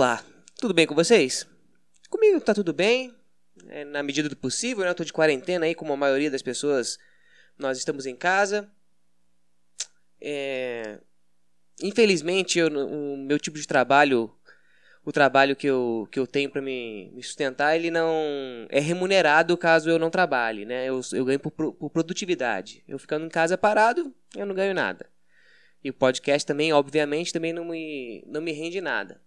Olá, tudo bem com vocês? Comigo tá tudo bem, é, na medida do possível, né? Eu tô de quarentena aí, como a maioria das pessoas, nós estamos em casa. É... Infelizmente, eu, o meu tipo de trabalho, o trabalho que eu, que eu tenho para me, me, sustentar, ele não é remunerado caso eu não trabalhe, né? Eu, eu ganho por, por produtividade. Eu ficando em casa parado, eu não ganho nada. E o podcast também, obviamente, também não me, não me rende nada.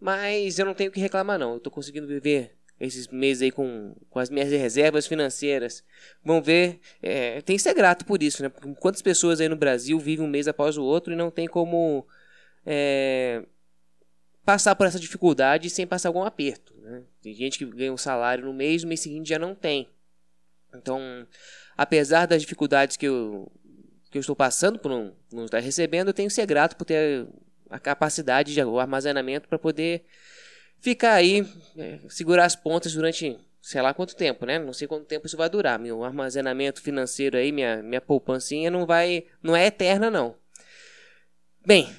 Mas eu não tenho que reclamar, não. Eu estou conseguindo viver esses meses aí com, com as minhas reservas financeiras. Vão ver, é, tem que ser grato por isso, né? Quantas pessoas aí no Brasil vivem um mês após o outro e não tem como é, passar por essa dificuldade sem passar algum aperto. Né? Tem gente que ganha um salário no mês, no mês seguinte já não tem. Então, apesar das dificuldades que eu, que eu estou passando por não, não estar recebendo, eu tenho que ser grato por ter a capacidade de o armazenamento para poder ficar aí, é, segurar as pontas durante sei lá quanto tempo, né? Não sei quanto tempo isso vai durar. Meu armazenamento financeiro aí, minha, minha poupancinha não vai, não é eterna não. Bem,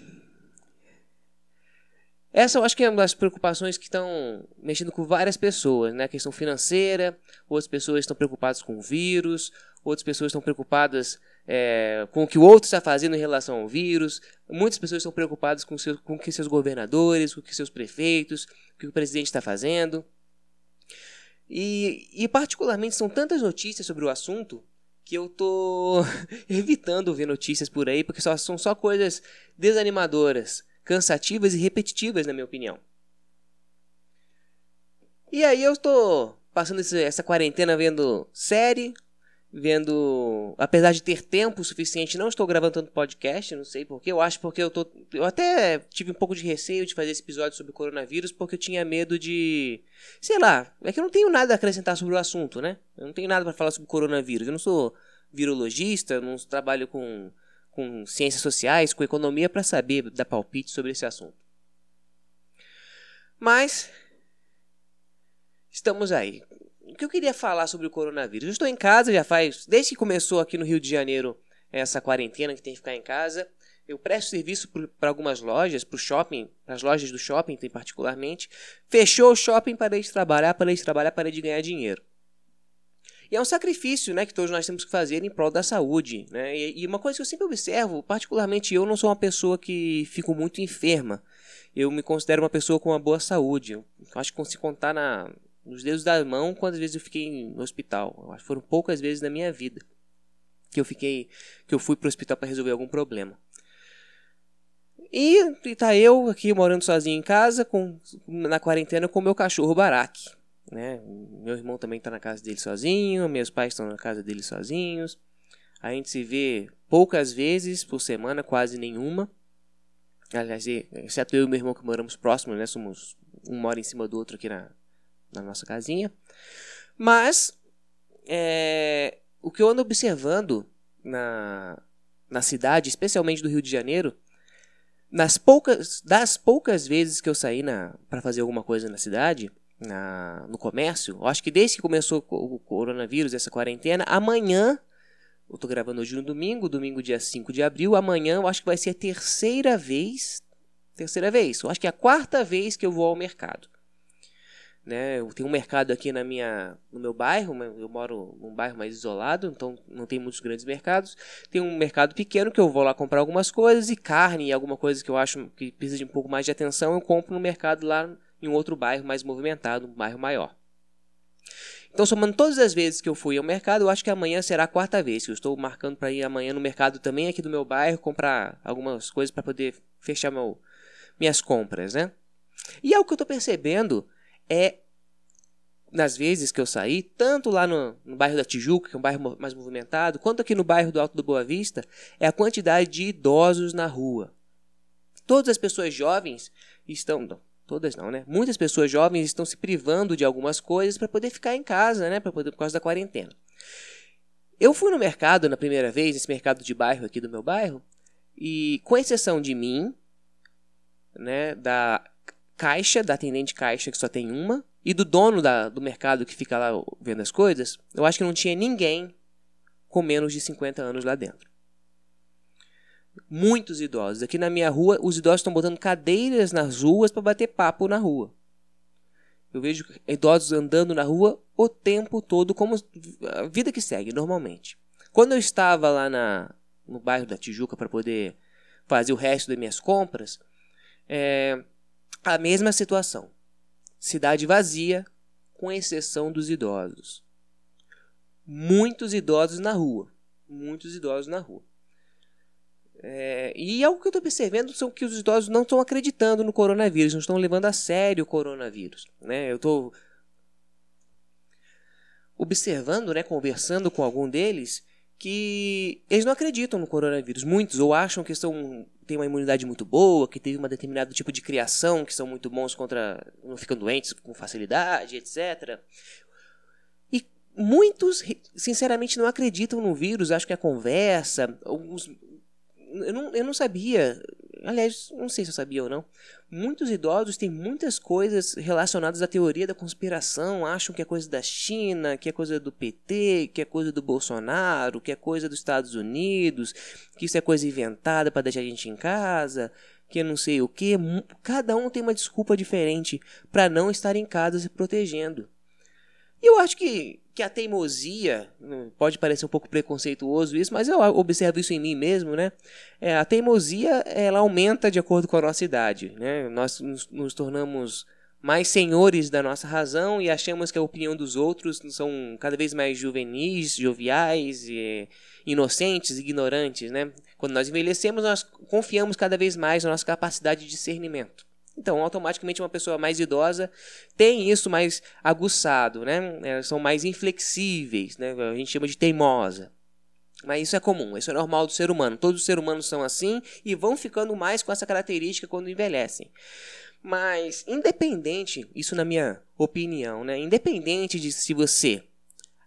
essa eu acho que é uma das preocupações que estão mexendo com várias pessoas, né? A questão financeira, outras pessoas estão preocupadas com o vírus, outras pessoas estão preocupadas é, com o que o outro está fazendo em relação ao vírus. Muitas pessoas estão preocupadas com, com o que seus governadores, com o que seus prefeitos, o que o presidente está fazendo. E, e, particularmente são tantas notícias sobre o assunto que eu tô evitando ver notícias por aí, porque só, são só coisas desanimadoras, cansativas e repetitivas, na minha opinião. E aí eu estou passando essa quarentena vendo série, vendo. Apesar de ter tempo suficiente, não estou gravando tanto podcast, não sei porquê. Eu acho porque eu tô. Eu até tive um pouco de receio de fazer esse episódio sobre coronavírus, porque eu tinha medo de. Sei lá, é que eu não tenho nada a acrescentar sobre o assunto, né? Eu não tenho nada para falar sobre o coronavírus. Eu não sou virologista, não trabalho com, com ciências sociais, com economia para saber dar palpite sobre esse assunto. Mas. Estamos aí o que eu queria falar sobre o coronavírus? Eu estou em casa já faz. Desde que começou aqui no Rio de Janeiro essa quarentena que tem que ficar em casa. Eu presto serviço para algumas lojas, para o shopping, para as lojas do shopping tem particularmente. Fechou o shopping, parei de trabalhar, parei de trabalhar, parei de ganhar dinheiro. E é um sacrifício né, que todos nós temos que fazer em prol da saúde. Né? E, e uma coisa que eu sempre observo, particularmente eu não sou uma pessoa que fico muito enferma. Eu me considero uma pessoa com uma boa saúde. Eu acho que se contar na, nos dedos da mão quantas vezes eu fiquei no hospital. Foram poucas vezes na minha vida que eu fiquei, que eu fui para o hospital para resolver algum problema. E, e tá eu aqui morando sozinho em casa, com, na quarentena com meu cachorro Baraque. Né? Meu irmão também está na casa dele sozinho, meus pais estão na casa dele sozinhos. A gente se vê poucas vezes por semana, quase nenhuma. Aliás, exceto eu e meu irmão que moramos próximos, né? Somos um mora em cima do outro aqui na, na nossa casinha. Mas é, o que eu ando observando na, na cidade, especialmente do Rio de Janeiro, nas poucas, das poucas vezes que eu saí para fazer alguma coisa na cidade, na, no comércio, eu acho que desde que começou o coronavírus, essa quarentena, amanhã, eu tô gravando hoje no domingo, domingo dia 5 de abril, amanhã eu acho que vai ser a terceira vez, terceira vez, eu acho que é a quarta vez que eu vou ao mercado. Né? Eu tenho um mercado aqui na minha, no meu bairro, eu moro num bairro mais isolado, então não tem muitos grandes mercados. Tem um mercado pequeno que eu vou lá comprar algumas coisas e carne e alguma coisa que eu acho que precisa de um pouco mais de atenção, eu compro no mercado lá em um outro bairro mais movimentado, um bairro maior. Então, somando todas as vezes que eu fui ao mercado, eu acho que amanhã será a quarta vez. Eu estou marcando para ir amanhã no mercado também aqui do meu bairro, comprar algumas coisas para poder fechar meu, minhas compras, né? E é o que eu estou percebendo é nas vezes que eu saí, tanto lá no, no, bairro da Tijuca, que é um bairro mais movimentado, quanto aqui no bairro do Alto do Boa Vista, é a quantidade de idosos na rua. Todas as pessoas jovens estão. Não, todas não, né? Muitas pessoas jovens estão se privando de algumas coisas para poder ficar em casa, né? Pra poder, por causa da quarentena. Eu fui no mercado na primeira vez, esse mercado de bairro aqui do meu bairro, e com exceção de mim, né, da caixa, da atendente caixa que só tem uma, e do dono da, do mercado que fica lá vendo as coisas, eu acho que não tinha ninguém com menos de 50 anos lá dentro. Muitos idosos. Aqui na minha rua, os idosos estão botando cadeiras nas ruas para bater papo na rua. Eu vejo idosos andando na rua o tempo todo, como a vida que segue, normalmente. Quando eu estava lá na, no bairro da Tijuca para poder fazer o resto das minhas compras, é a mesma situação. Cidade vazia, com exceção dos idosos. Muitos idosos na rua. Muitos idosos na rua. É, e algo que eu estou percebendo são que os idosos não estão acreditando no coronavírus, não estão levando a sério o coronavírus. Né? Eu estou observando, né, conversando com algum deles, que eles não acreditam no coronavírus. Muitos ou acham que são, têm uma imunidade muito boa, que teve um determinado tipo de criação, que são muito bons contra. não ficam doentes com facilidade, etc. E muitos, sinceramente, não acreditam no vírus, acham que é conversa. Alguns, eu, não, eu não sabia, aliás, não sei se eu sabia ou não. Muitos idosos têm muitas coisas relacionadas à teoria da conspiração, acham que é coisa da China, que é coisa do PT, que é coisa do Bolsonaro, que é coisa dos Estados Unidos, que isso é coisa inventada para deixar a gente em casa, que não sei o que. Cada um tem uma desculpa diferente para não estar em casa se protegendo. E eu acho que, que a teimosia, hum, pode parecer um pouco preconceituoso isso, mas eu observo isso em mim mesmo, né? É, a teimosia, ela aumenta de acordo com a nossa idade, né? Nós nos, nos tornamos mais senhores da nossa razão e achamos que a opinião dos outros são cada vez mais juvenis, joviais, e, inocentes, ignorantes, né? Quando nós envelhecemos, nós confiamos cada vez mais na nossa capacidade de discernimento. Então, automaticamente, uma pessoa mais idosa tem isso mais aguçado, né? Elas são mais inflexíveis, né? A gente chama de teimosa. Mas isso é comum, isso é normal do ser humano. Todos os seres humanos são assim e vão ficando mais com essa característica quando envelhecem. Mas, independente, isso na minha opinião, né? Independente de se você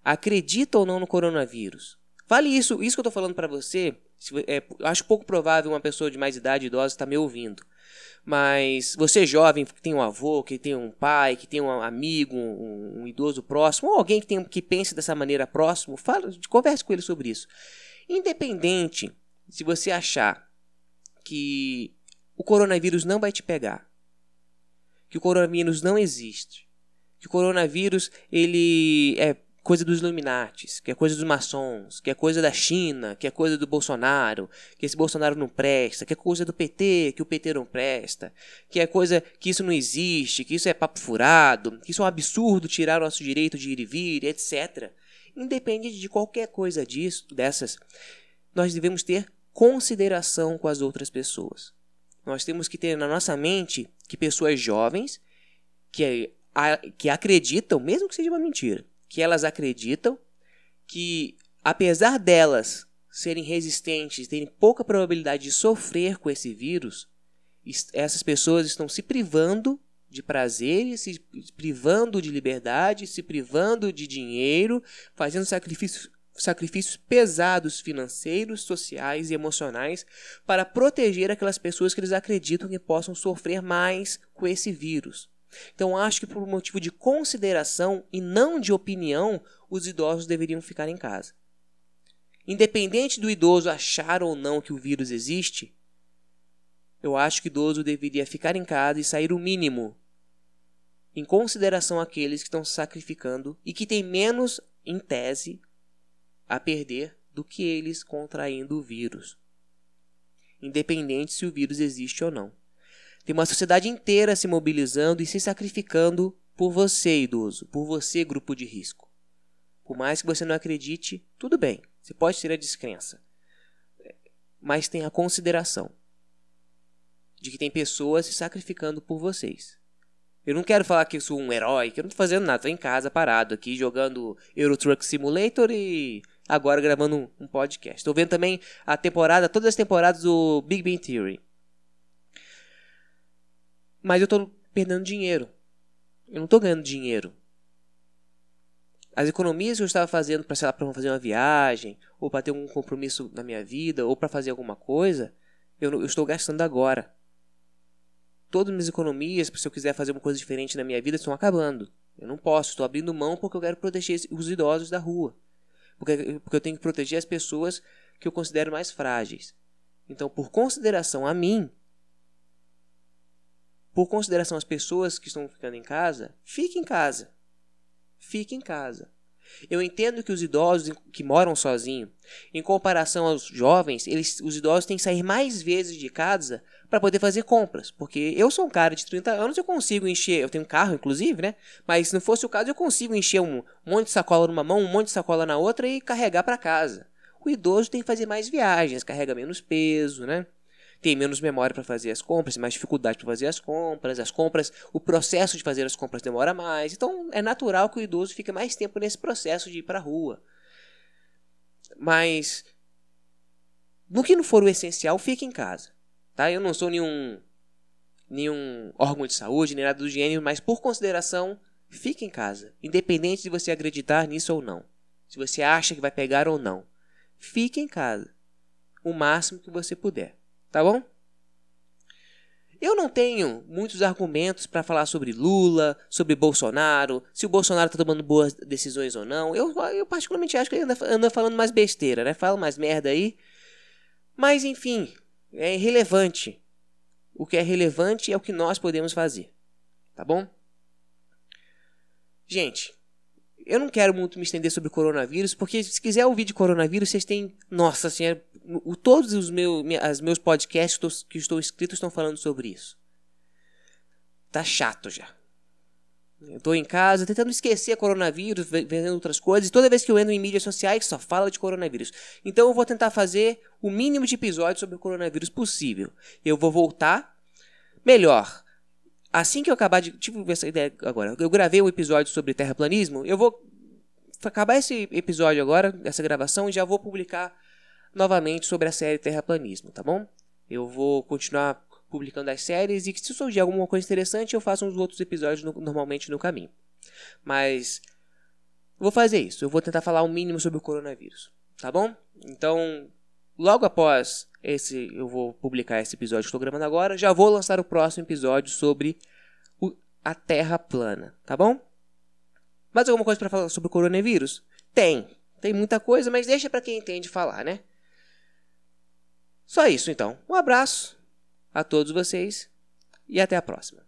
acredita ou não no coronavírus, vale isso, isso que eu estou falando para você. É, acho pouco provável uma pessoa de mais idade, idosa, estar tá me ouvindo. Mas você jovem que tem um avô, que tem um pai, que tem um amigo, um, um idoso próximo, ou alguém que, tem, que pense dessa maneira próximo, fala, converse com ele sobre isso. Independente se você achar que o coronavírus não vai te pegar, que o coronavírus não existe, que o coronavírus ele é coisa dos Illuminatis, que é coisa dos maçons, que é coisa da China, que é coisa do Bolsonaro, que esse Bolsonaro não presta, que é coisa do PT, que o PT não presta, que é coisa que isso não existe, que isso é papo furado, que isso é um absurdo tirar o nosso direito de ir e vir, etc. Independente de qualquer coisa disso, dessas, nós devemos ter consideração com as outras pessoas. Nós temos que ter na nossa mente que pessoas jovens que, que acreditam, mesmo que seja uma mentira, que elas acreditam que, apesar delas serem resistentes, terem pouca probabilidade de sofrer com esse vírus, essas pessoas estão se privando de prazeres, se privando de liberdade, se privando de dinheiro, fazendo sacrifícios, sacrifícios pesados financeiros, sociais e emocionais para proteger aquelas pessoas que eles acreditam que possam sofrer mais com esse vírus. Então acho que por motivo de consideração e não de opinião, os idosos deveriam ficar em casa. Independente do idoso achar ou não que o vírus existe, eu acho que o idoso deveria ficar em casa e sair o mínimo, em consideração àqueles que estão se sacrificando e que têm menos, em tese, a perder do que eles contraindo o vírus. Independente se o vírus existe ou não. Tem uma sociedade inteira se mobilizando e se sacrificando por você, idoso, por você, grupo de risco. Por mais que você não acredite, tudo bem, você pode ter a descrença. Mas tenha consideração de que tem pessoas se sacrificando por vocês. Eu não quero falar que eu sou um herói, que eu não tô fazendo nada, tô em casa parado aqui jogando Euro Truck Simulator e agora gravando um, podcast. Tô vendo também a temporada, todas as temporadas do Big Bang Theory. Mas eu estou perdendo dinheiro. Eu não estou ganhando dinheiro. As economias que eu estava fazendo para, sei lá, para fazer uma viagem, ou para ter um compromisso na minha vida, ou para fazer alguma coisa, eu, eu estou gastando agora. Todas as minhas economias, se eu quiser fazer uma coisa diferente na minha vida, estão acabando. Eu não posso, estou abrindo mão porque eu quero proteger os idosos da rua. Porque, porque eu tenho que proteger as pessoas que eu considero mais frágeis. Então, por consideração a mim, por consideração às pessoas que estão ficando em casa, fique em casa. Fique em casa. Eu entendo que os idosos que moram sozinhos, em comparação aos jovens, eles, os idosos têm que sair mais vezes de casa para poder fazer compras. Porque eu sou um cara de 30 anos, eu consigo encher, eu tenho um carro inclusive, né? Mas se não fosse o caso, eu consigo encher um monte de sacola numa mão, um monte de sacola na outra e carregar para casa. O idoso tem que fazer mais viagens, carrega menos peso, né? Tem menos memória para fazer as compras, mais dificuldade para fazer as compras, as compras, o processo de fazer as compras demora mais. Então é natural que o idoso fique mais tempo nesse processo de ir para a rua. Mas no que não for o essencial, fique em casa. Tá? Eu não sou nenhum nenhum órgão de saúde, nem nada do gênero, mas por consideração, fique em casa, independente de você acreditar nisso ou não. Se você acha que vai pegar ou não, fique em casa o máximo que você puder. Tá bom? Eu não tenho muitos argumentos para falar sobre Lula, sobre Bolsonaro, se o Bolsonaro está tomando boas decisões ou não. Eu, eu particularmente acho que ele anda, anda falando mais besteira, né? Fala mais merda aí. Mas, enfim, é irrelevante. O que é relevante é o que nós podemos fazer. Tá bom? Gente, eu não quero muito me estender sobre o coronavírus, porque se quiser ouvir de coronavírus, vocês têm. Nossa senhora, todos os meus, as meus podcasts que estou inscrito estão falando sobre isso. Tá chato já. Eu tô em casa tentando esquecer coronavírus, vendo outras coisas, e toda vez que eu entro em mídias sociais só fala de coronavírus. Então eu vou tentar fazer o mínimo de episódios sobre o coronavírus possível. Eu vou voltar melhor assim que eu acabar de. Tive essa ideia agora. Eu gravei um episódio sobre terraplanismo. Eu vou acabar esse episódio agora, essa gravação, e já vou publicar novamente sobre a série Terraplanismo, tá bom? Eu vou continuar publicando as séries e se surgir alguma coisa interessante, eu faço uns outros episódios no, normalmente no caminho. Mas vou fazer isso. Eu vou tentar falar o mínimo sobre o coronavírus, tá bom? Então, logo após esse eu vou publicar esse episódio que estou gravando agora, já vou lançar o próximo episódio sobre o, a Terra plana, tá bom? Mais alguma coisa para falar sobre o coronavírus? Tem, tem muita coisa, mas deixa para quem entende falar, né? Só isso então. Um abraço a todos vocês e até a próxima.